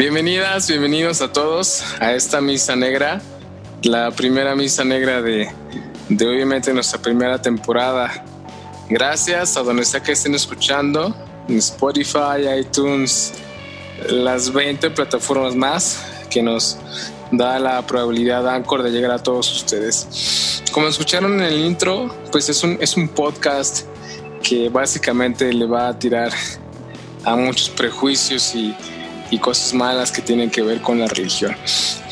Bienvenidas, bienvenidos a todos a esta misa negra, la primera misa negra de, de obviamente nuestra primera temporada. Gracias a donde sea que estén escuchando, Spotify, iTunes, las 20 plataformas más que nos da la probabilidad Anchor de llegar a todos ustedes. Como escucharon en el intro, pues es un, es un podcast que básicamente le va a tirar a muchos prejuicios y, y cosas malas que tienen que ver con la religión.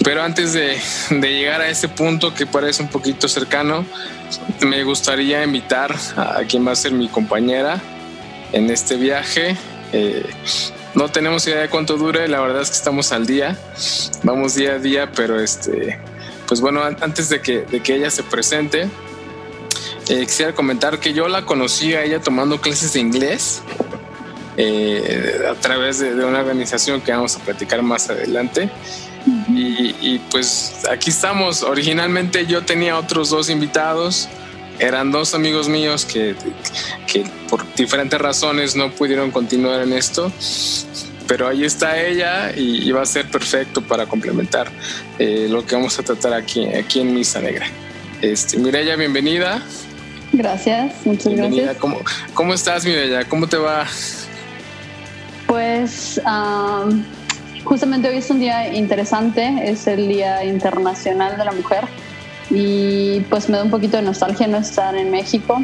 Pero antes de, de, llegar a ese punto que parece un poquito cercano, me gustaría invitar a quien va a ser mi compañera en este viaje. Eh, no tenemos idea de cuánto dure, la verdad es que estamos al día, vamos día a día, pero este, pues bueno, antes de que, de que ella se presente, eh, quisiera comentar que yo la conocí a ella tomando clases de inglés eh, a través de, de, una organización que vamos a platicar más adelante. Y, y, pues aquí estamos. Originalmente yo tenía otros dos invitados. Eran dos amigos míos que, que por diferentes razones no pudieron continuar en esto. Pero ahí está ella y, y va a ser perfecto para complementar eh, lo que vamos a tratar aquí, aquí en Misa Negra. Este, Mireya, bienvenida. Gracias, muchas bienvenida. gracias. ¿Cómo, ¿Cómo estás, Mireya? ¿Cómo te va? Pues justamente hoy es un día interesante, es el Día Internacional de la Mujer y pues me da un poquito de nostalgia no estar en México.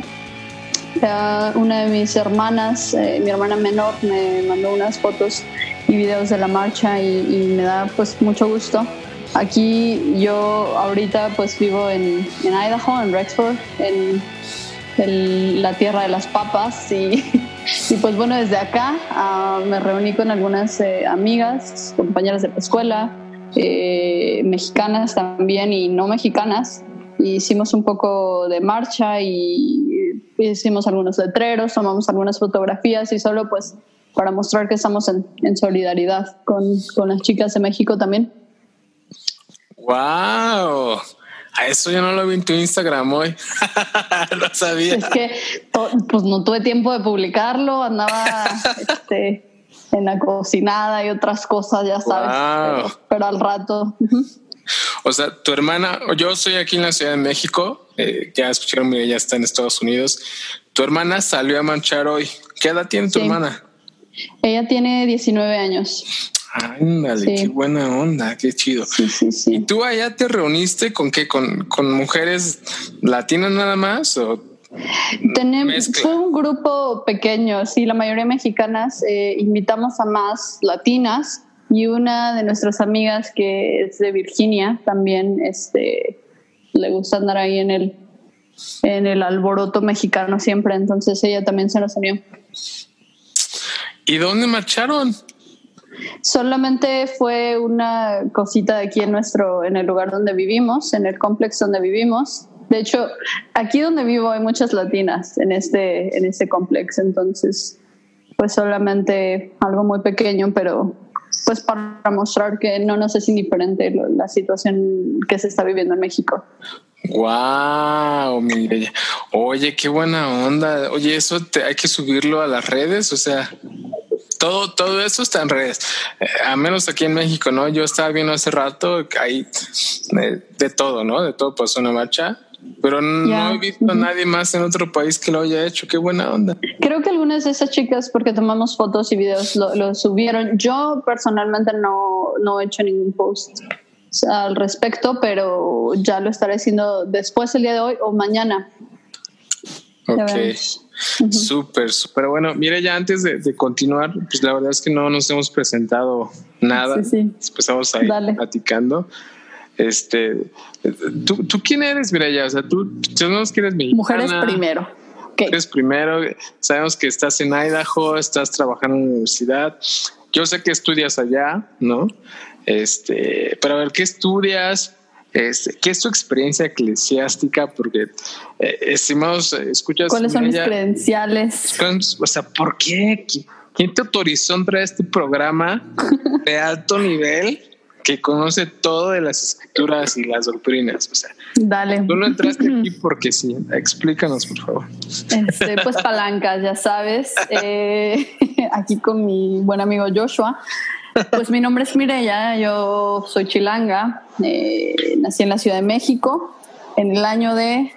Uh, una de mis hermanas, eh, mi hermana menor, me mandó unas fotos y videos de la marcha y, me da pues mucho gusto. Aquí yo ahorita pues vivo en, en Idaho, en Rexford, en la tierra de las papas y y pues bueno, desde acá uh, me reuní con algunas eh, amigas, compañeras de la escuela, eh, mexicanas también y no mexicanas. Y hicimos un poco de marcha y hicimos algunos letreros, tomamos algunas fotografías y solo pues para mostrar que estamos en, en solidaridad con, con las chicas de México también. ¡Wow! A eso yo no lo vi en tu Instagram hoy. no sabía. Es que pues no tuve tiempo de publicarlo, andaba este, en la cocinada y otras cosas, ya sabes. Wow. Pero, pero, al rato. O sea, tu hermana, yo soy aquí en la Ciudad de México, eh, ya escucharon, mira, ya está en Estados Unidos. Tu hermana salió a marchar hoy. ¿Qué edad tiene tu sí. hermana? Ella tiene 19 años. Ándale, sí. qué buena onda, qué chido. Sí, sí, sí. ¿Y tú allá te reuniste con qué? ¿Con, con mujeres latinas nada más? O Tenemos, fue un grupo pequeño, sí, la mayoría mexicanas. Eh, invitamos a más latinas y una de nuestras amigas que es de Virginia también este, le gusta andar ahí en el, en el alboroto mexicano siempre, entonces ella también se nos unió. ¿Y dónde marcharon? Solamente fue una cosita aquí en nuestro, en el lugar donde vivimos, en el complex donde vivimos. De hecho, aquí donde vivo hay muchas latinas en este, en este complex, entonces, pues solamente algo muy pequeño, pero pues para mostrar que no nos es indiferente la situación que se está viviendo en México. Wow, mire, oye, qué buena onda. Oye, eso te, hay que subirlo a las redes, o sea, todo, todo eso está en redes. Eh, a menos aquí en México, ¿no? Yo estaba viendo hace rato que hay de, de todo, ¿no? De todo pasó una marcha. Pero no yeah. he visto a nadie más en otro país que lo haya hecho. Qué buena onda. Creo que algunas de esas chicas, porque tomamos fotos y videos, lo, lo subieron. Yo personalmente no, no he hecho ningún post al respecto, pero ya lo estaré haciendo después el día de hoy o mañana. Ok. Súper, súper bueno. Mire, ya antes de, de, continuar, pues la verdad es que no nos hemos presentado nada. Sí, sí. Empezamos ahí Dale. platicando. Este, ¿tú, ¿tú quién eres, Mireya? O sea, tú, tú no que eres mexicana. Mujeres primero. Okay. Mujeres primero. Sabemos que estás en Idaho, estás trabajando en la universidad. Yo sé que estudias allá, ¿no? Este, pero a ver, ¿qué estudias? Este, ¿Qué es tu experiencia eclesiástica? Porque, eh, estimados, escuchas. ¿Cuáles son mis credenciales? O sea, ¿por qué? ¿Quién te autorizó a entrar a este programa de alto nivel que conoce todo de las escrituras y las doctrinas? O sea, Dale. Tú no entraste aquí porque sí. Explícanos, por favor. Este, pues palancas, ya sabes. Eh, aquí con mi buen amigo Joshua. Pues mi nombre es Mireya, yo soy chilanga, eh, nací en la Ciudad de México en el año de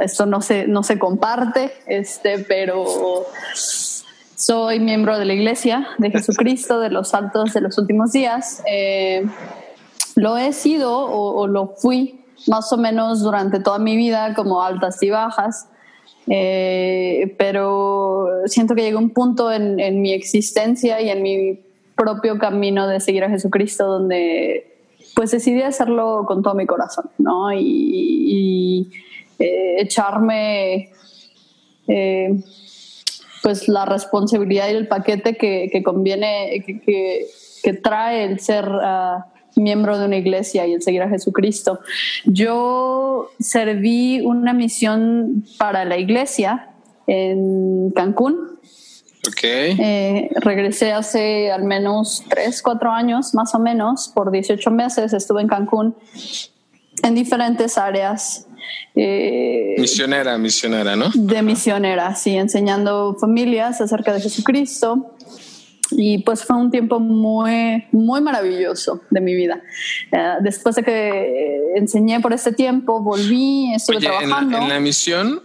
esto no se, no se comparte, este, pero soy miembro de la Iglesia de Jesucristo de los Santos de los Últimos Días. Eh, lo he sido o, lo fui más o menos durante toda mi vida, como altas y bajas. Eh, pero siento que llegó un punto en, en, mi existencia y en mi propio camino de seguir a Jesucristo donde pues decidí hacerlo con todo mi corazón, ¿no? Y, eh, echarme eh, pues la responsabilidad y el paquete que, que conviene, que, que, trae el ser uh, miembro de una iglesia y el seguir a Jesucristo. Yo serví una misión para la iglesia en Cancún. Okay. Eh, regresé hace al menos tres, cuatro años, más o menos, por 18 meses estuve en Cancún en diferentes áreas eh, misionera, misionera, ¿no? De misionera, sí, enseñando familias acerca de Jesucristo. Y pues fue un tiempo muy, muy maravilloso de mi vida. Eh, después de que enseñé por ese tiempo, volví, estuve trabajando. En la, misión,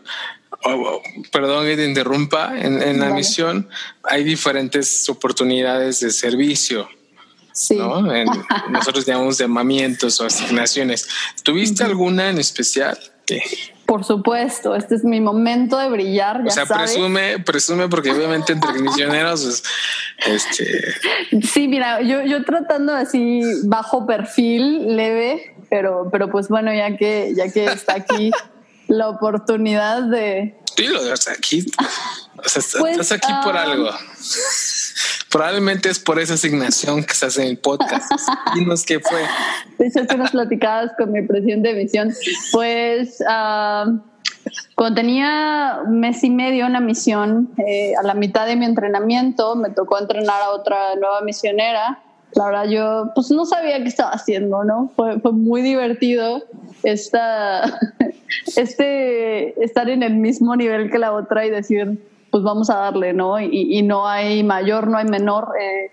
perdón que te interrumpa, en, la misión hay diferentes oportunidades de servicio. Sí. ¿no? nosotros llamamos llamamientos o asignaciones. ¿Tuviste alguna en especial? Por supuesto, este es mi momento de brillar. Ya o sea, presume, presume, porque obviamente entre misioneros, este. Sí, mira, yo, yo tratando así bajo perfil, leve, pero, pero pues bueno, ya que, ya que está aquí la oportunidad de. Sí, lo de aquí. O sea, pues, estás aquí por ah, algo. Probablemente es por esa asignación que se hace en el podcast. Dinos qué fue. De hecho, unas platicadas con mi presidente de misión. Pues ah, cuando tenía un mes y medio una misión, eh, a la mitad de mi entrenamiento me tocó entrenar a otra nueva misionera. La verdad, yo pues no sabía qué estaba haciendo, ¿no? Fue, fue muy divertido esta, este, estar en el mismo nivel que la otra y decir, pues vamos a darle, ¿no? Y, no hay mayor, no hay menor. Eh,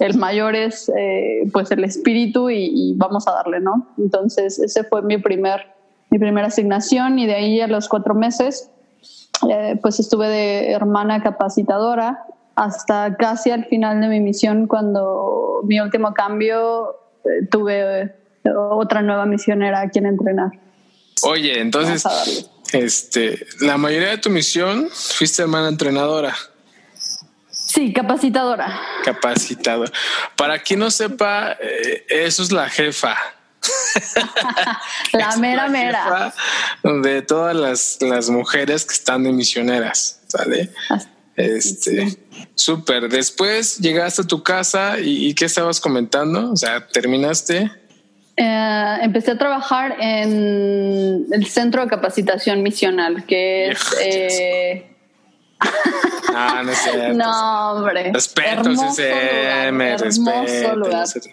el mayor es eh, pues el espíritu y, vamos a darle, ¿no? Entonces, ese fue mi primer, mi primera asignación y de ahí a los cuatro meses, eh, pues estuve de hermana capacitadora hasta casi al final de mi misión cuando mi último cambio tuve otra nueva misionera a quien entrenar. Oye, entonces este, la mayoría de tu misión fuiste hermana entrenadora. Sí, capacitadora. Capacitadora. Para quien no sepa, eh, eso es la jefa. la mera mera. De todas las, las, mujeres que están de misioneras, ¿sale? Este, súper. Después llegaste a tu casa y, y, ¿qué estabas comentando? O sea, terminaste. Eh, empecé a trabajar en el Centro de Capacitación Misional, que es... Eh... Ah, no, sé, no, hombre. Respeto, CCM, respeto.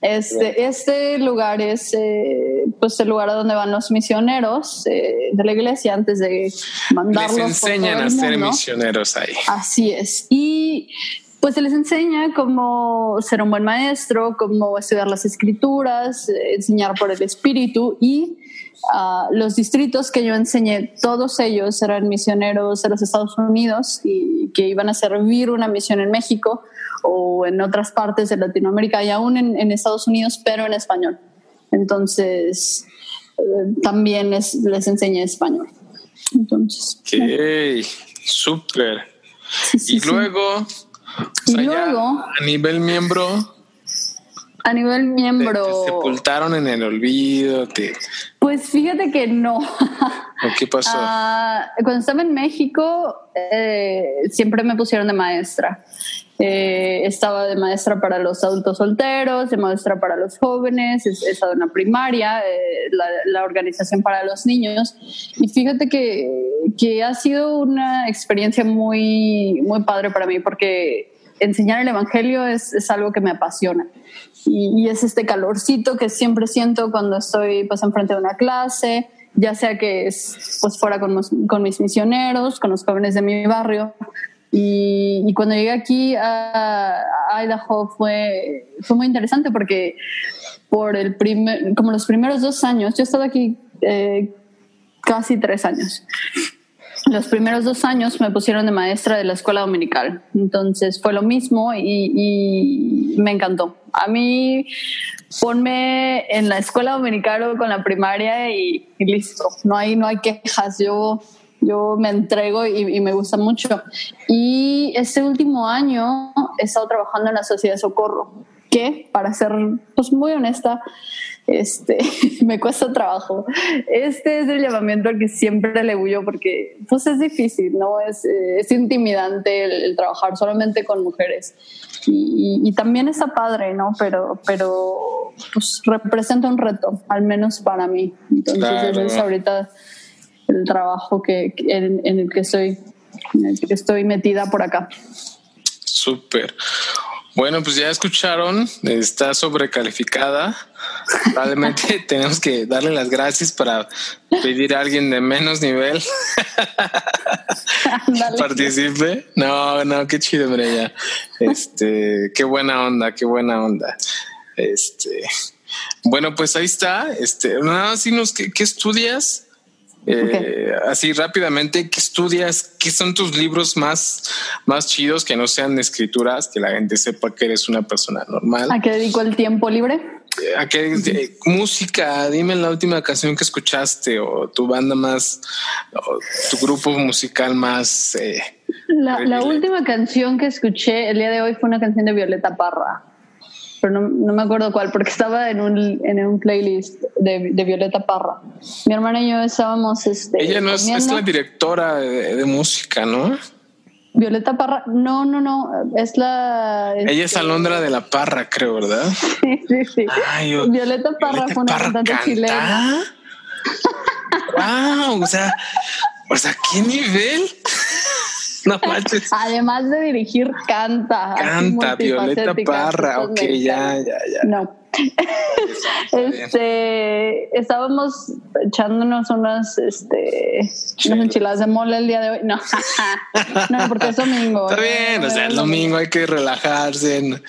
Este, este lugar es eh, pues el lugar donde van los misioneros eh, de la iglesia antes de mandarlos. Les enseñan a ser misioneros ahí. Así es. Y pues se les enseña cómo ser un buen maestro, cómo estudiar las escrituras, eh, enseñar por el espíritu y uh, los distritos que yo enseñé, todos ellos eran misioneros de los Estados Unidos y que iban a servir una misión en México o en otras partes de Latinoamérica y aún en, Estados Unidos, pero en español. Entonces, eh, también les enseñé español. Entonces. Ok, súper. y luego y luego. A nivel miembro. A nivel miembro. ¿Te, sepultaron en el olvido? Pues fíjate que no. ¿Qué pasó? Ah, cuando estaba en México, eh, siempre me pusieron de maestra. Eh, estaba de maestra para los adultos solteros, de maestra para los jóvenes, he estado en la primaria, eh, la, organización para los niños. Y fíjate que, que, ha sido una experiencia muy, muy padre para mí porque enseñar el Evangelio es, es algo que me apasiona. Y, es este calorcito que siempre siento cuando estoy pues enfrente de una clase, ya sea que es pues fuera con, con mis misioneros, con los jóvenes de mi barrio, Y, cuando llegué aquí a, Idaho fue, fue muy interesante porque por el primer, como los primeros dos años, yo he estado aquí eh, casi tres años. Los primeros dos años me pusieron de maestra de la escuela dominical, entonces fue lo mismo y, me encantó. A mí ponme en la escuela dominical con la primaria y, listo, no hay, no hay quejas, yo, yo me entrego y, y, me gusta mucho. Y este último año he estado trabajando en la Sociedad Socorro, que para ser pues, muy honesta, este, me cuesta trabajo. Este es el llamamiento al que siempre le huyo porque pues es difícil, ¿no? Es, eh, es intimidante el, trabajar solamente con mujeres. Y, también está padre, ¿no? Pero, pero pues representa un reto, al menos para mí. Entonces es ahorita el trabajo que, en, en, el que estoy, en el que estoy metida por acá. Súper. Bueno, pues ya escucharon, está sobrecalificada. Probablemente tenemos que darle las gracias para pedir a alguien de menos nivel participe. No, no, qué chido, ya. Este, qué buena onda, qué buena onda. Este, bueno, pues ahí está. Este, nada más dinos qué, qué estudias eh, así rápidamente, ¿qué estudias? ¿Qué son tus libros más, más chidos que no sean escrituras? Que la gente sepa que eres una persona normal. ¿A qué dedico el tiempo libre? Eh, ¿A qué música? Dime la última canción que escuchaste o tu banda más, o tu grupo musical más. Eh, la, la última canción que escuché el día de hoy fue una canción de Violeta Parra pero no, me acuerdo cuál, porque estaba en un, en un playlist de, de, Violeta Parra. Mi hermana y yo estábamos... Este, Ella no es, es, la directora de, música, ¿no? Violeta Parra, no, no, no, es la... Ella es este, Alondra de la Parra, creo, ¿verdad? Sí, sí, sí. Violeta Parra fue una cantante chilena. ¡Wow! O sea, o sea, ¿qué nivel? No manches. Además de dirigir, canta. Canta, Violeta Parra. Ok, ya, ya, ya. No. este, estábamos echándonos unas, este, unas enchiladas de mole el día de hoy. No, no, porque es domingo. Está bien, o sea, el domingo hay que relajarse.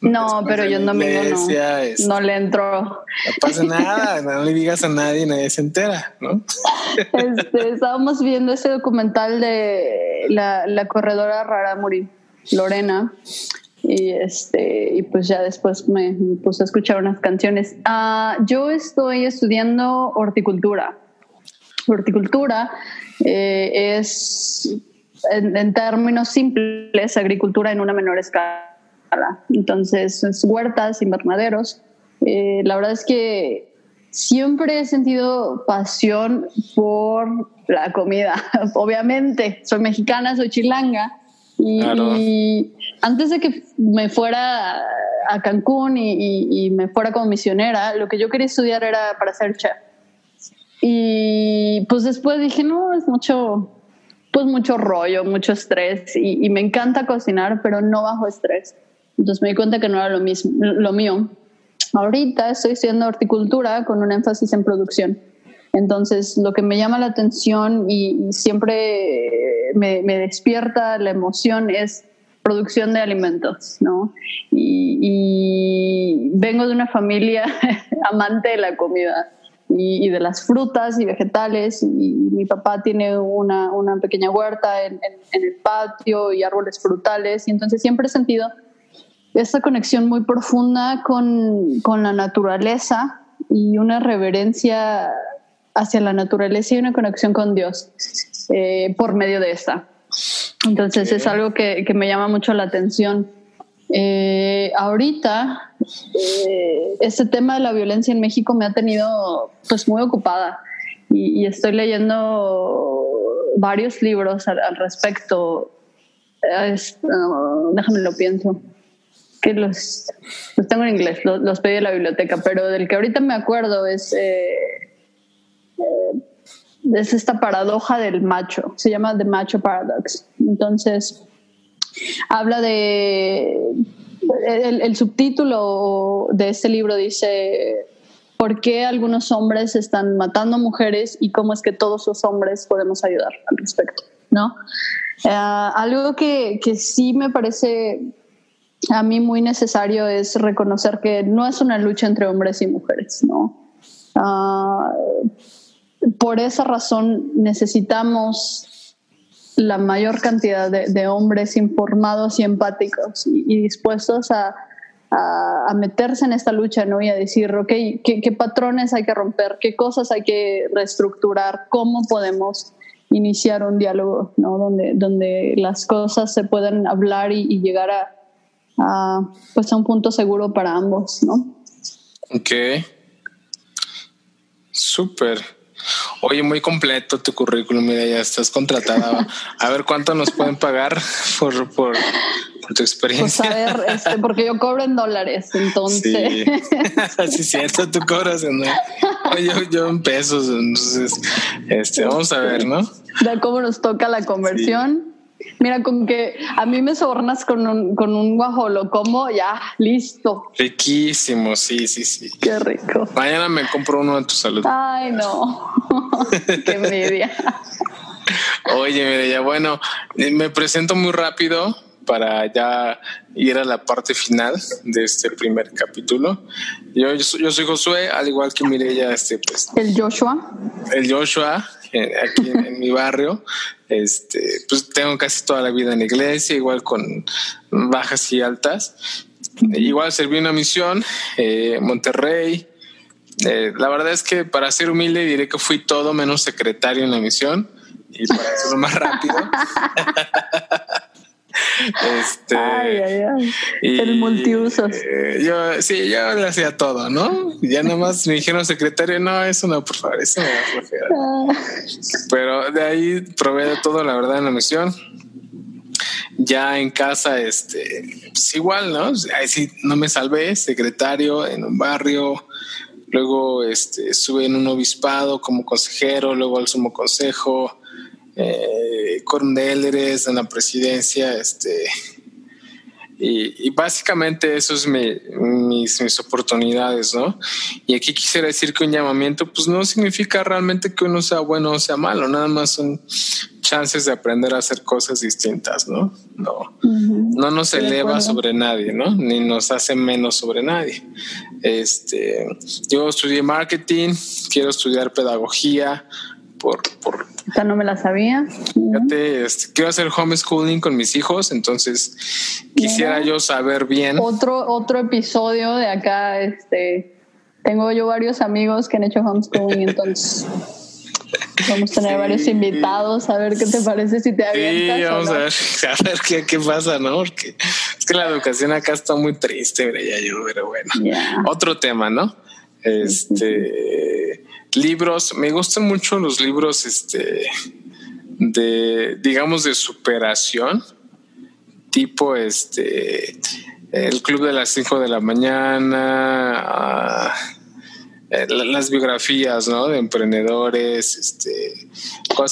No, pero yo en domingo no, no le entro. No pasa nada, no le digas a nadie, nadie se entera, ¿no? Este, estábamos viendo ese documental de la, la corredora rara Muri, Lorena, y este y pues ya después me, puse a escuchar unas canciones. Ah, yo estoy estudiando horticultura. Horticultura eh, es, en, términos simples, agricultura en una menor escala. Entonces, es huertas, invernaderos. Eh, la verdad es que siempre he sentido pasión por la comida. Obviamente, soy mexicana, soy chilanga y, antes de que me fuera a Cancún y, me fuera como misionera, lo que yo quería estudiar era para ser chef. Y pues después dije, no, es mucho, pues mucho rollo, mucho estrés y, me encanta cocinar, pero no bajo estrés. Entonces me di cuenta que no era lo, mismo, lo mío. Ahorita estoy estudiando horticultura con un énfasis en producción. Entonces, lo que me llama la atención y, siempre me, despierta la emoción es producción de alimentos, ¿no? Y, vengo de una familia amante de la comida y, de las frutas y vegetales. Y mi papá tiene una, pequeña huerta en, el patio y árboles frutales. Y entonces siempre he sentido esta conexión muy profunda con, con la naturaleza y una reverencia hacia la naturaleza y una conexión con Dios eh, por medio de esta. Entonces es algo que, que, me llama mucho la atención. Eh, ahorita, eh, este tema de la violencia en México me ha tenido pues muy ocupada y, estoy leyendo varios libros al, respecto. déjame lo pienso que los, los tengo en inglés, los, los, pedí en la biblioteca, pero del que ahorita me acuerdo es eh, es esta paradoja del macho, se llama The Macho Paradox. Entonces, habla de, el, subtítulo de este libro dice, ¿por qué algunos hombres están matando mujeres y cómo es que todos los hombres podemos ayudar al respecto? ¿No? Eh, algo que, que sí me parece a mí muy necesario es reconocer que no es una lucha entre hombres y mujeres, ¿no? Ah, por esa razón necesitamos la mayor cantidad de, hombres informados y empáticos y, dispuestos a, a, meterse en esta lucha ¿no? y a decir, ok, ¿qué, ¿qué, patrones hay que romper? ¿Qué cosas hay que reestructurar? ¿Cómo podemos iniciar un diálogo ¿no? donde, donde las cosas se puedan hablar y, llegar a, a, pues a un punto seguro para ambos? ¿no? Ok. Súper. Oye, muy completo tu currículum, mira, ya estás contratada. A ver cuánto nos pueden pagar por, por, tu experiencia. Pues a ver, este, porque yo cobro en dólares, entonces. Sí, sí cierto, tú cobras en yo, yo en pesos, entonces, este, vamos a ver, ¿no? De cómo nos toca la conversión. Mira, con que a mí me sobornas con un, con un guajolo, como ya, listo. Riquísimo, sí, sí, sí. Qué rico. Mañana me compro uno de tu salud. Ay, no. Qué envidia. Oye, ya bueno, eh, me presento muy rápido para ya ir a la parte final de este primer capítulo. Yo, yo soy Josué, al igual que Mireya, este, pues. El Joshua. El Joshua, aquí en, mi barrio. Este, pues tengo casi toda la vida en iglesia, igual con bajas y altas. Igual serví una misión, eh, Monterrey. Eh, la verdad es que para ser humilde diré que fui todo menos secretario en la misión y para hacerlo más rápido. Este, ay, ay, ay. el multiusos. Eh, yo sí, yo le hacía todo, ¿no? Ya nada más me dijeron secretario, no, eso no, por favor, eso no ah. Pero de ahí probé de todo, la verdad, en la misión. Ya en casa, este, pues igual, ¿no? Ahí sí no me salvé, secretario en un barrio, luego este, estuve en un obispado como consejero, luego al sumo consejo, eh, en la presidencia, este, y, básicamente eso es mis, mis, oportunidades, ¿no? Y aquí quisiera decir que un llamamiento, pues no significa realmente que uno sea bueno o sea malo, nada más son chances de aprender a hacer cosas distintas, ¿no? No, no nos eleva sobre nadie, ¿no? Ni nos hace menos sobre nadie. Este, yo estudié marketing, quiero estudiar pedagogía, por, por esta no me la sabía. Fíjate, este, quiero hacer homeschooling con mis hijos, entonces quisiera yo saber bien. Otro, otro episodio de acá, este, tengo yo varios amigos que han hecho homeschooling, entonces vamos a tener varios invitados a ver qué te parece si te avientas. Sí, vamos a ver, a ver qué, qué, pasa, ¿no? Porque es que la educación acá está muy triste, ya yo, pero bueno. Otro tema, ¿no? Este libros, me gustan mucho los libros este, de, digamos, de superación, tipo este, el Club de las 5 de la mañana, ah, eh, las biografías, ¿no? De emprendedores, este,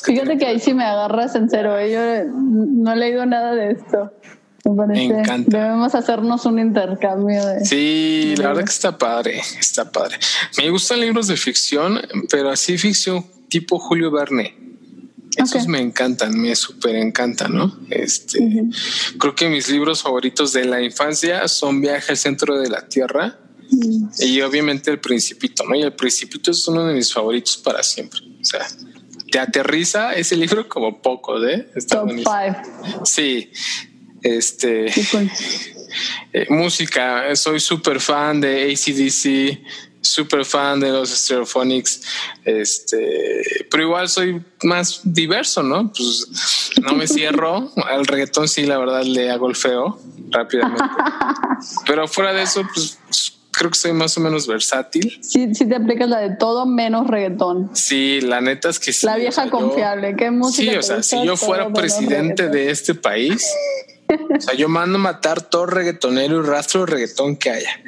Fíjate que ahí sí me agarras en cero, ¿eh? yo no he leído nada de esto. Me, encanta. Debemos hacernos un intercambio de. Sí, la verdad que está padre, está padre. Me gustan libros de ficción, pero así ficción tipo Julio Verne. Esos me encantan, me súper encantan, ¿no? Este, creo que mis libros favoritos de la infancia son Viaje al centro de la Tierra mm. y obviamente El Principito, ¿no? Y El Principito es uno de mis favoritos para siempre. O sea, te aterriza ese libro como poco, ¿eh? Está Top five. Sí, este eh, música, soy súper fan de ACDC, súper fan de los Stereophonics, este, pero igual soy más diverso, ¿no? Pues no me cierro. Al reggaetón sí, la verdad, le hago el feo rápidamente. pero fuera de eso, pues creo que soy más o menos versátil. Sí, sí te aplicas la de todo menos reggaetón. Sí, la neta es que sí. La vieja confiable, ¿qué música? Sí, o sea, si yo fuera presidente de este país, o sea, yo mando a matar todo reggaetonero y rastro de reggaetón que haya.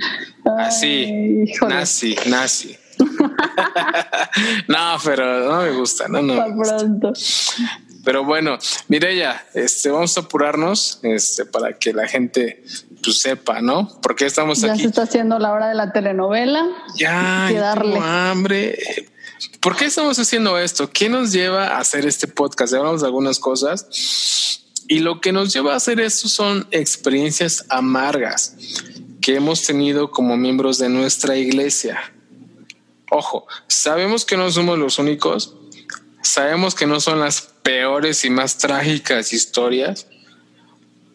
Así, nazi, nazi. no, pero no me gusta, no, no. Pero bueno, Mireya, este, vamos a apurarnos este, para que la gente pues, sepa, ¿no? Porque estamos aquí. Ya se está haciendo la hora de la telenovela. Ya, tengo hambre. ¿Por qué estamos haciendo esto? ¿Qué nos lleva a hacer este podcast? Hablamos de algunas cosas Y lo que nos lleva a hacer esto son experiencias amargas que hemos tenido como miembros de nuestra iglesia. Ojo, sabemos que no somos los únicos, sabemos que no son las peores y más trágicas historias,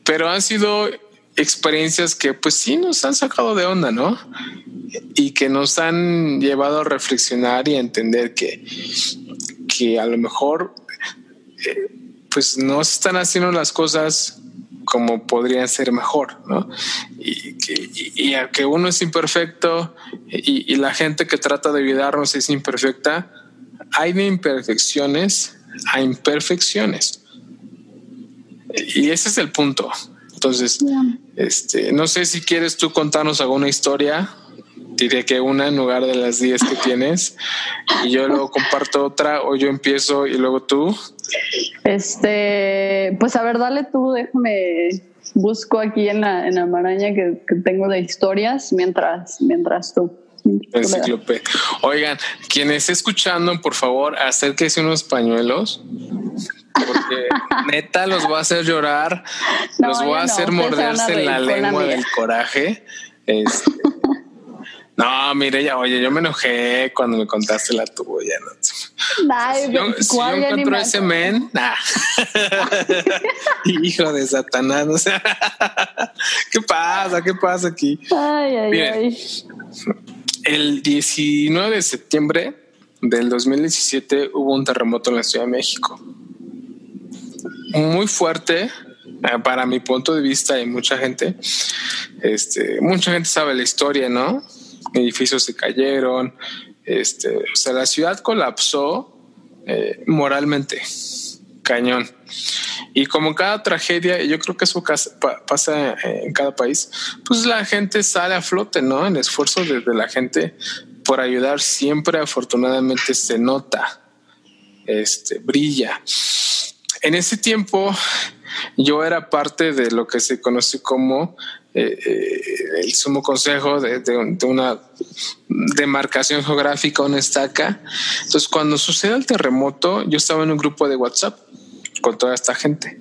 pero han sido experiencias que pues sí nos han sacado de onda, ¿no? Y que nos han llevado a reflexionar y a entender que, que a lo mejor eh, pues no se están haciendo las cosas como podrían ser mejor, ¿no? Y, y, a que uno es imperfecto y, y, la gente que trata de ayudarnos es imperfecta, hay de imperfecciones a imperfecciones. Y ese es el punto. Entonces, este, no sé si quieres tú contarnos alguna historia. Diré que una en lugar de las 10 que tienes y yo luego comparto otra o yo empiezo y luego tú. Este, pues a ver, dale tú, déjame busco aquí en la, en la maraña que, tengo de historias mientras, mientras tú. Oigan, quien esté escuchando, por favor, acérquese unos pañuelos. Porque neta los voy a hacer llorar, los voy a hacer morderse la lengua del coraje. Este, no, mire, ya, oye, yo me enojé cuando me contaste la tuya. si yo, si yo encuentro ese men, nah. hijo de Satanás, o sea, ¿qué pasa? ¿Qué pasa aquí? Ay, ay, ay. El 19 de septiembre del 2017 hubo un terremoto en la Ciudad de México. Muy fuerte, eh, para mi punto de vista y mucha gente, este, mucha gente sabe la historia, ¿no? Edificios se cayeron, este, o sea, la ciudad colapsó eh, moralmente, cañón. Y como cada tragedia, yo creo que eso pasa en cada país, pues la gente sale a flote, ¿no? El esfuerzo de, la gente por ayudar siempre afortunadamente se nota, este, brilla. En ese tiempo yo era parte de lo que se conoce como eh, eh, el sumo consejo de, una demarcación geográfica, una estaca. Entonces, cuando sucede el terremoto, yo estaba en un grupo de WhatsApp con toda esta gente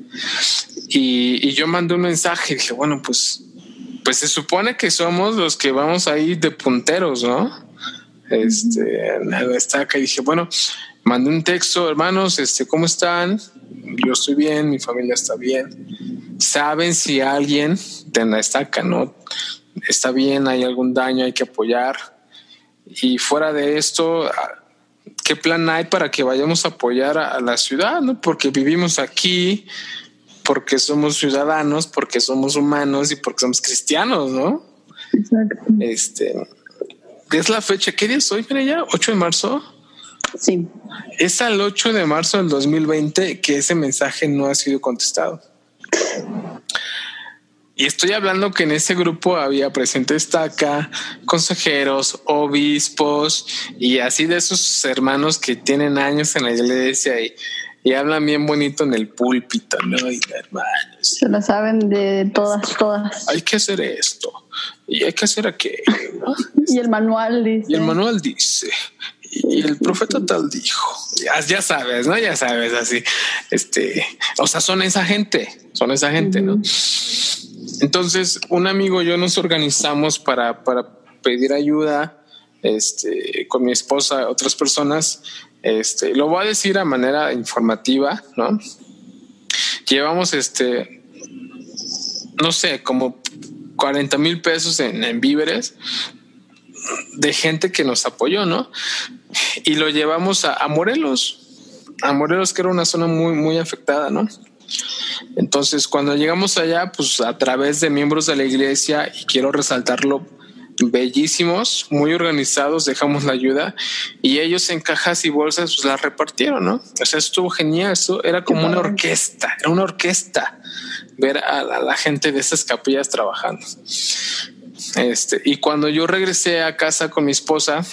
y, yo mandé un mensaje y dije, bueno, pues, pues se supone que somos los que vamos ahí de punteros, ¿no? Este, en la estaca y dije, bueno, mandé un texto, hermanos, este, ¿cómo están? Yo estoy bien, mi familia está bien. ¿Saben si alguien de la estaca, no? Está bien, hay algún daño, hay que apoyar. Y fuera de esto, ¿qué plan hay para que vayamos a apoyar a, la ciudad? ¿no? Porque vivimos aquí, porque somos ciudadanos, porque somos humanos y porque somos cristianos, ¿no? Exacto. Este, es la fecha, ¿qué día es hoy? Mira ya, 8 de marzo. Sí. Es al 8 de marzo del 2020 que ese mensaje no ha sido contestado. Y estoy hablando que en ese grupo había presente estaca, consejeros, obispos y así de esos hermanos que tienen años en la iglesia y, hablan bien bonito en el púlpito, ¿no? Y hermanos. Se lo saben de todas, todas. Hay que hacer esto y hay que hacer aquello. y el manual dice. Y el manual dice y el profeta tal dijo, ya, sabes, ¿no? Ya sabes, así, este, o sea, son esa gente, son esa gente, ¿no? Entonces, un amigo y yo nos organizamos para, para pedir ayuda, este, con mi esposa, otras personas, este, lo voy a decir a manera informativa, ¿no? Llevamos, este, no sé, como 40 mil pesos en, en víveres de gente que nos apoyó, ¿no? y lo llevamos a, Morelos, a Morelos que era una zona muy, muy afectada, ¿no? Entonces, cuando llegamos allá, pues a través de miembros de la iglesia, y quiero resaltarlo, bellísimos, muy organizados, dejamos la ayuda y ellos en cajas y bolsas pues la repartieron, ¿no? O sea, estuvo genial, eso era como una orquesta, era una orquesta ver a la, gente de esas capillas trabajando. Este, y cuando yo regresé a casa con mi esposa,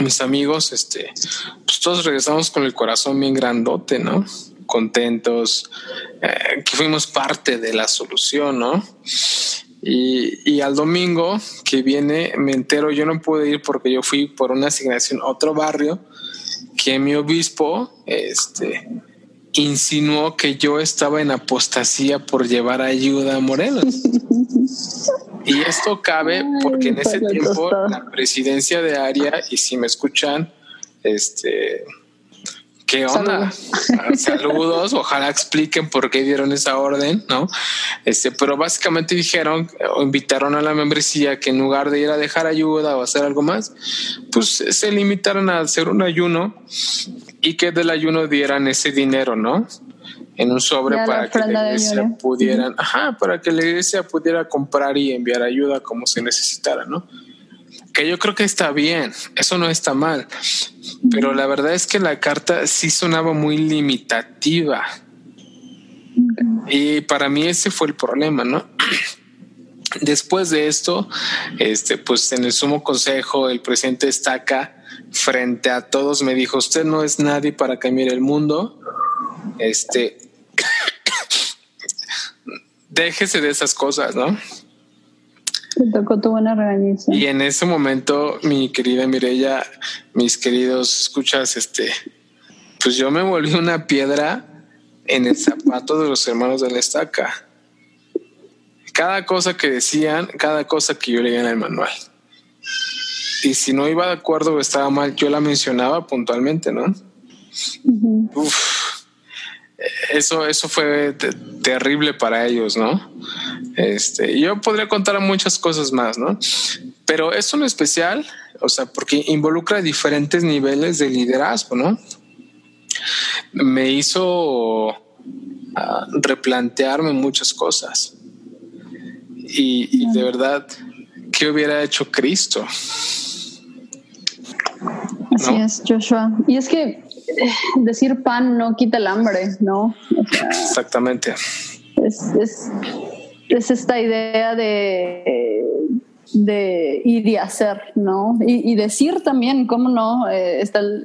mis amigos, este, pues todos regresamos con el corazón bien grandote, ¿no? Contentos, eh, que fuimos parte de la solución, ¿no? Y, y, al domingo que viene me entero, yo no pude ir porque yo fui por una asignación a otro barrio, que mi obispo, este, insinuó que yo estaba en apostasía por llevar ayuda a Morelos. y esto cabe porque en ese tiempo la presidencia de Aria, y si me escuchan, este, ¿Qué onda? Saludos. ojalá expliquen por qué dieron esa orden, ¿no? Este, pero básicamente dijeron o invitaron a la membresía que en lugar de ir a dejar ayuda o hacer algo más, pues se limitaron a hacer un ayuno y que del ayuno dieran ese dinero, ¿no? En un sobre para que la iglesia pudieran, ajá, para que la iglesia pudiera comprar y enviar ayuda como se necesitara, ¿no? Que yo creo que está bien, eso no está mal pero la verdad es que la carta sí sonaba muy limitativa. Y para mí ese fue el problema, ¿no? Después de esto, este, pues en el sumo consejo, el presidente Estaca, frente a todos, me dijo: Usted no es nadie para cambiar el mundo. Este, déjese de esas cosas, ¿no? tocó tu buena regañiza. Y en ese momento, mi querida Mirella, mis queridos escuchas, este, pues yo me volví una piedra en el zapato de los hermanos de la estaca. Cada cosa que decían, cada cosa que yo leía en el manual. Y si no iba de acuerdo o estaba mal, yo la mencionaba puntualmente, ¿no? Eso, eso fue terrible para ellos, ¿no? Este, yo podría contar muchas cosas más, ¿no? Pero es un especial, o sea, porque involucra diferentes niveles de liderazgo, ¿no? Me hizo ah, replantearme muchas cosas. Y, y de verdad, ¿qué hubiera hecho Cristo? Así es, Joshua. Y es que decir pan no quita el hambre, ¿no? Exactamente. Es, es, es, esta idea de, de ir y hacer, ¿no? Y, decir también, ¿cómo no? Eh, está el,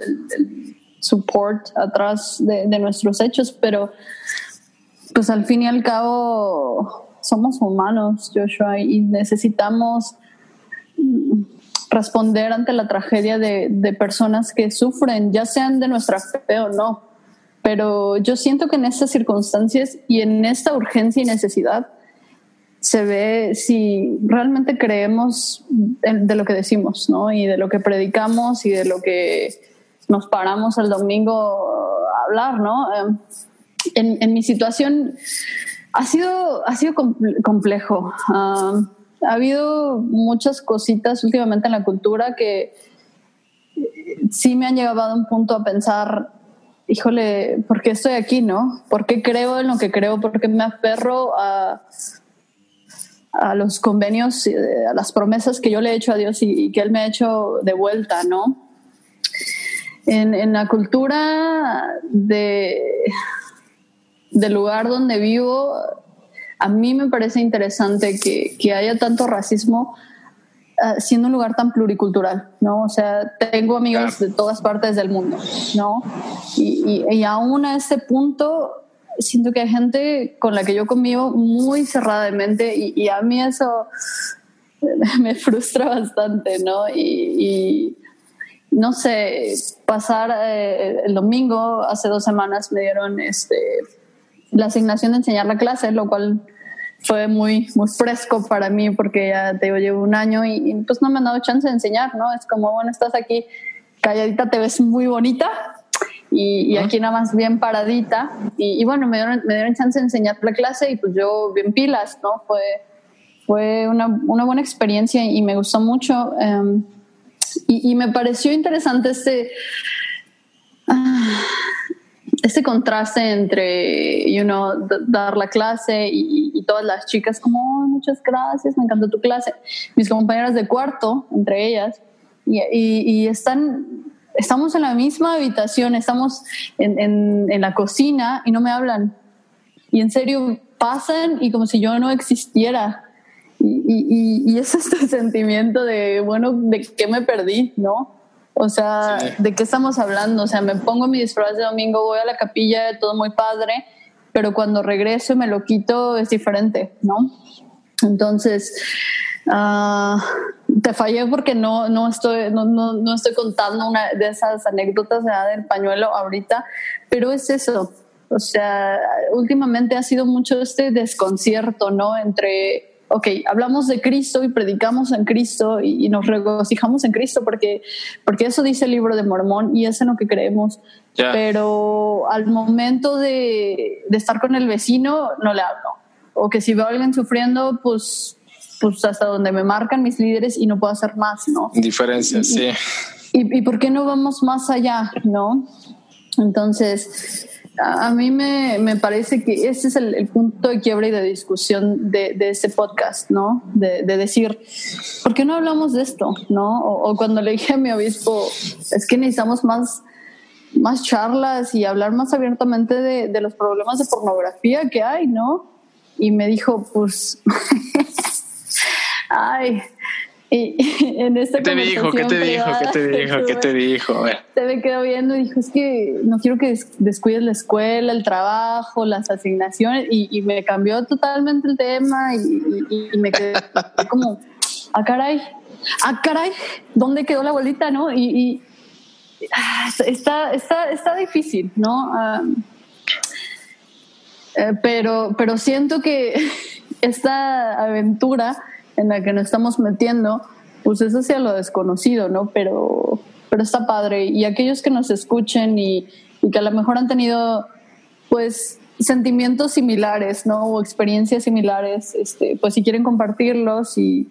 support atrás de, de nuestros hechos, pero pues al fin y al cabo somos humanos, Joshua, y necesitamos responder ante la tragedia de, personas que sufren, ya sean de nuestra fe o no. Pero yo siento que en estas circunstancias y en esta urgencia y necesidad se ve si realmente creemos de, lo que decimos, ¿no? Y de lo que predicamos y de lo que nos paramos el domingo a hablar, ¿no? Em, en, mi situación ha sido, ha sido complejo. Ah, ha habido muchas cositas últimamente en la cultura que sí me han llegado a un punto a pensar, híjole, ¿por qué estoy aquí, no? ¿Por qué creo en lo que creo? ¿Por qué me aferro a, a los convenios, a las promesas que yo le he hecho a Dios y, que Él me ha hecho de vuelta, no? En, en la cultura de, del lugar donde vivo, a mí me parece interesante que, que haya tanto racismo uh, siendo un lugar tan pluricultural, ¿no? O sea, tengo amigos de todas partes del mundo, ¿no? Y, y, y, aún a ese punto siento que hay gente con la que yo convivo muy cerrada de mente y, y a mí eso me frustra bastante, ¿no? Y, no sé, pasar eh, el domingo, hace dos semanas me dieron este la asignación de enseñar la clase, lo cual fue muy, muy fresco para mí porque ya te llevo un año y, pues no me han dado chance de enseñar, ¿no? Es como, bueno, estás aquí calladita, te ves muy bonita y, aquí nada más bien paradita. Y, bueno, me dieron, me dieron chance de enseñar la clase y pues yo bien pilas, ¿no? Fue, fue una, una buena experiencia y me gustó mucho. Y, y, me pareció interesante este... Ah, este contraste entre, you know, dar la clase y, todas las chicas como, oh, muchas gracias, me encantó tu clase. Mis compañeras de cuarto, entre ellas, y, y, están, estamos en la misma habitación, estamos en, en, en, la cocina y no me hablan. Y en serio, pasan y como si yo no existiera. Y, y es este sentimiento de, bueno, ¿de qué me perdí? ¿No? O sea, ¿de qué estamos hablando? O sea, me pongo mi disfraz de domingo, voy a la capilla, todo muy padre, pero cuando regreso y me lo quito es diferente, ¿no? Entonces, uh, te fallé porque no, no, estoy, no, no, no, estoy contando una de esas anécdotas del pañuelo ahorita, pero es eso. O sea, últimamente ha sido mucho este desconcierto, ¿no? Entre ok, hablamos de Cristo y predicamos en Cristo y, nos regocijamos en Cristo porque, porque eso dice el libro de Mormón y es en lo que creemos. Pero al momento de, de, estar con el vecino, no le hablo. O que si veo a alguien sufriendo, pues, pues hasta donde me marcan mis líderes y no puedo hacer más, ¿no? Diferencia, sí. Y, y, por qué no vamos más allá, no? Entonces, a mí me, me, parece que ese es el, punto de quiebra y de discusión de, de este podcast, ¿no? De, de, decir, ¿por qué no hablamos de esto? ¿No? O, cuando le dije a mi obispo, es que necesitamos más, más charlas y hablar más abiertamente de, de los problemas de pornografía que hay, ¿no? Y me dijo, pues, ay, y en esta ¿Qué te dijo? ¿Qué te dijo? ¿Qué te dijo? ¿Qué te dijo? Se me quedó viendo y dijo, es que no quiero que descuides la escuela, el trabajo, las asignaciones y, me cambió totalmente el tema y, me quedé como, ah, caray, ah, caray, ¿dónde quedó la bolita? ¿No? Y, ah, está, está, está difícil, ¿no? Ah, eh, pero, pero siento que esta aventura en la que nos estamos metiendo, pues es hacia lo desconocido, ¿no? Pero, pero está padre. Y aquellos que nos escuchen y, que a lo mejor han tenido, pues, sentimientos similares, ¿no? O experiencias similares, este, pues si quieren compartirlos y,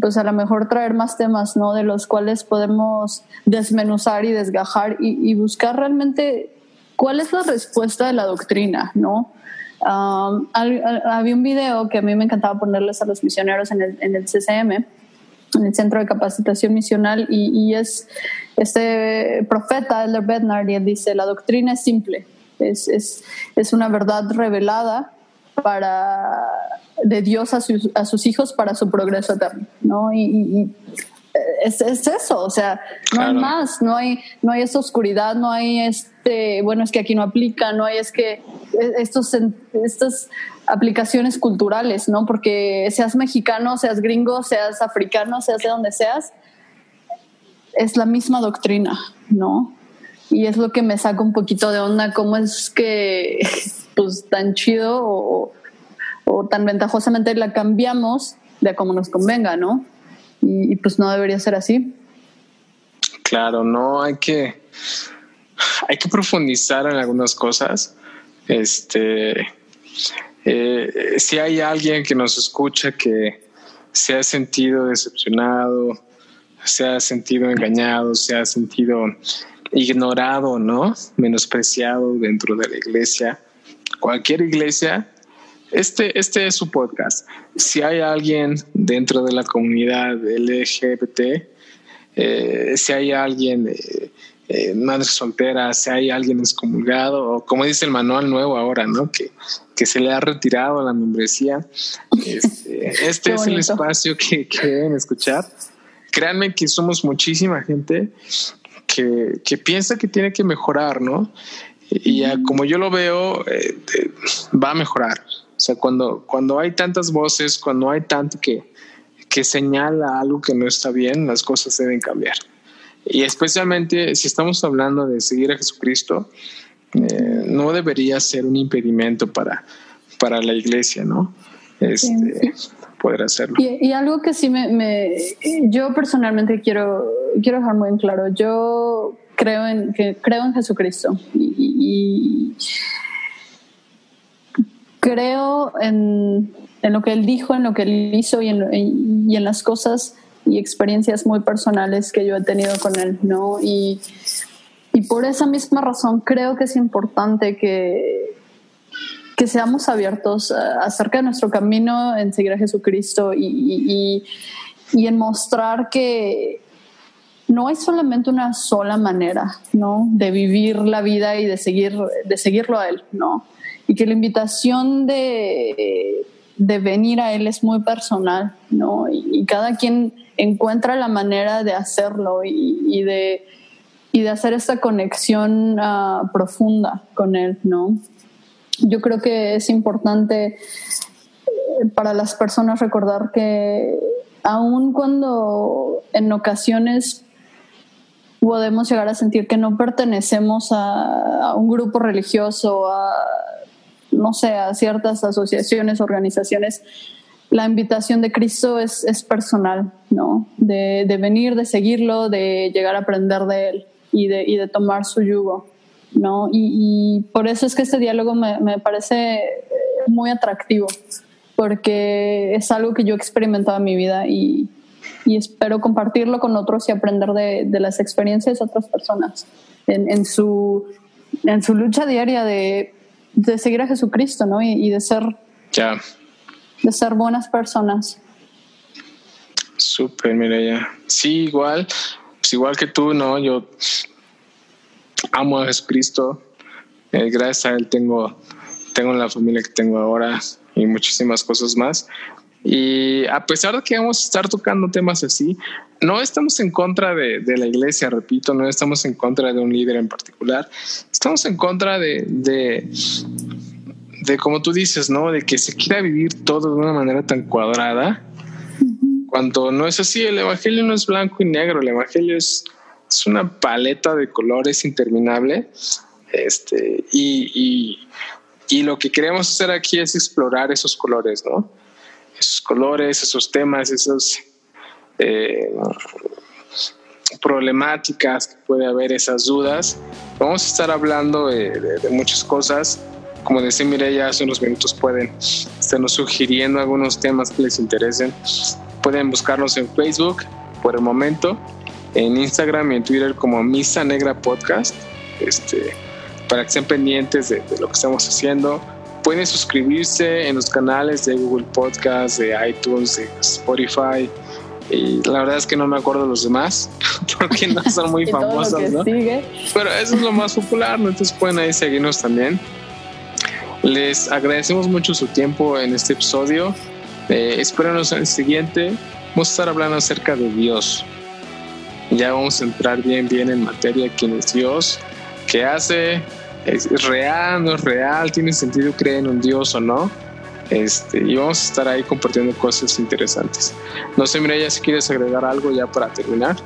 pues a lo mejor traer más temas, ¿no? De los cuales podemos desmenuzar y desgajar y, y buscar realmente cuál es la respuesta de la doctrina, ¿no? Um, había un video que a mí me encantaba ponerles a los misioneros en el, en el CCM, en el Centro de Capacitación Misional, y, es este profeta, Elder Bednar, y él dice, la doctrina es simple, es, es, es una verdad revelada para de Dios a sus, a sus hijos para su progreso eterno, ¿no? y, es, es, eso, o sea, no hay más, no hay, no hay esa oscuridad, no hay este, bueno, es que aquí no aplica, no hay es que estos, estas aplicaciones culturales, ¿no? Porque seas mexicano, seas gringo, seas africano, seas de donde seas, es la misma doctrina, ¿no? Y es lo que me saca un poquito de onda, cómo es que, pues, tan chido o, o tan ventajosamente la cambiamos de como nos convenga, ¿no? Y, pues no debería ser así. Claro, no hay que hay que profundizar en algunas cosas. Este, eh, si hay alguien que nos escucha que se ha sentido decepcionado, se ha sentido engañado, se ha sentido ignorado, ¿no? Menospreciado dentro de la iglesia, cualquier iglesia, este, este es su podcast. Si hay alguien dentro de la comunidad LGBT, eh, si hay alguien, eh, eh, madre soltera, si hay alguien excomulgado, o como dice el manual nuevo ahora, ¿no? Que, que se le ha retirado la membresía. Este, este es el espacio que, que, deben escuchar. Créanme que somos muchísima gente que, que piensa que tiene que mejorar, ¿no? Y como yo lo veo, va a mejorar sea, cuando, cuando hay tantas voces, cuando hay tanto que, que señala algo que no está bien, las cosas deben cambiar. Y especialmente si estamos hablando de seguir a Jesucristo, eh, no debería ser un impedimento para, para la iglesia, ¿no? Este, poder hacerlo. Y, algo que sí me, me, yo personalmente quiero, quiero dejar muy claro, yo creo en, que creo en Jesucristo y, y creo en, lo que él dijo, en lo que él hizo y en, en, las cosas y experiencias muy personales que yo he tenido con él, ¿no? Y, y por esa misma razón creo que es importante que, que seamos abiertos acerca de nuestro camino en seguir a Jesucristo y, y, y, en mostrar que no hay solamente una sola manera, ¿no? De vivir la vida y de seguir, de seguirlo a Él, ¿no? Y que la invitación de, de venir a Él es muy personal, ¿no? Y, cada quien encuentra la manera de hacerlo y, de, y de hacer esta conexión uh, profunda con Él, ¿no? Yo creo que es importante eh, para las personas recordar que aun cuando en ocasiones podemos llegar a sentir que no pertenecemos a, un grupo religioso, a, no sé, a ciertas asociaciones, organizaciones, la invitación de Cristo es, es personal, ¿no? De, de, venir, de seguirlo, de llegar a aprender de él y de, y de tomar su yugo, ¿no? Y, y, por eso es que este diálogo me, me parece muy atractivo, porque es algo que yo he experimentado en mi vida y, y espero compartirlo con otros y aprender de, de las experiencias de otras personas en, en, su, en su lucha diaria de, de seguir a Jesucristo, ¿no? Y, y de ser... Ya de ser buenas personas. Súper, ya Sí, igual, pues igual que tú, ¿no? Yo amo a Jesucristo. Eh, gracias a Él tengo, tengo la familia que tengo ahora y muchísimas cosas más. Y a pesar de que vamos a estar tocando temas así, no estamos en contra de, de, la iglesia, repito, no estamos en contra de un líder en particular, estamos en contra de, de, de como tú dices, ¿no? De que se quiera vivir todo de una manera tan cuadrada, cuando no es así, el Evangelio no es blanco y negro, el Evangelio es, es una paleta de colores interminable. Este, y, y, lo que queremos hacer aquí es explorar esos colores, ¿no? Esos colores, esos temas, esas eh, problemáticas que puede haber, esas dudas. Vamos a estar hablando de, de muchas cosas como decía Mireya hace unos minutos, pueden estarnos sugiriendo algunos temas que les interesen. Pueden buscarnos en Facebook por el momento, en Instagram y en Twitter como Misa Negra Podcast, este, para que estén pendientes de, lo que estamos haciendo. Pueden suscribirse en los canales de Google Podcast, de iTunes, de Spotify. Y la verdad es que no me acuerdo los demás, porque no son muy famosos, ¿no? Pero eso es lo más popular, ¿no? Entonces pueden ahí seguirnos también. Les agradecemos mucho su tiempo en este episodio. Eh, espérenos en el siguiente. Vamos a estar hablando acerca de Dios. Ya vamos a entrar bien, bien en materia. ¿Quién es Dios? ¿Qué hace? ¿Es real? ¿No es real? ¿Tiene sentido creer en un Dios o no? Este, y vamos a estar ahí compartiendo cosas interesantes. No sé, Mireya, si quieres agregar algo ya para terminar.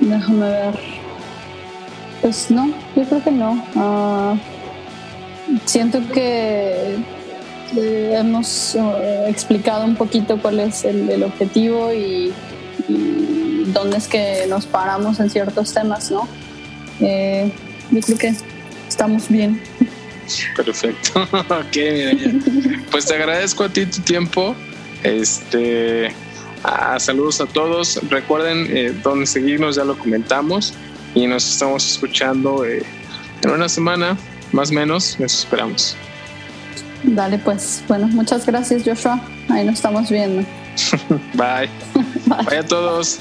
Déjame ver. Pues no, yo creo que no. Uh, siento que eh, hemos uh, explicado un poquito cuál es el, el objetivo y, y, dónde es que nos paramos en ciertos temas, ¿no? Eh, yo creo que estamos bien. Perfecto. ok, Pues te agradezco a ti tu tiempo. Este, saludos a todos. Recuerden eh, dónde seguirnos, ya lo comentamos y nos estamos escuchando eh, en una semana, más o menos, nos esperamos. Dale, pues, bueno, muchas gracias Joshua, ahí nos estamos viendo. Bye. Bye. Bye a todos.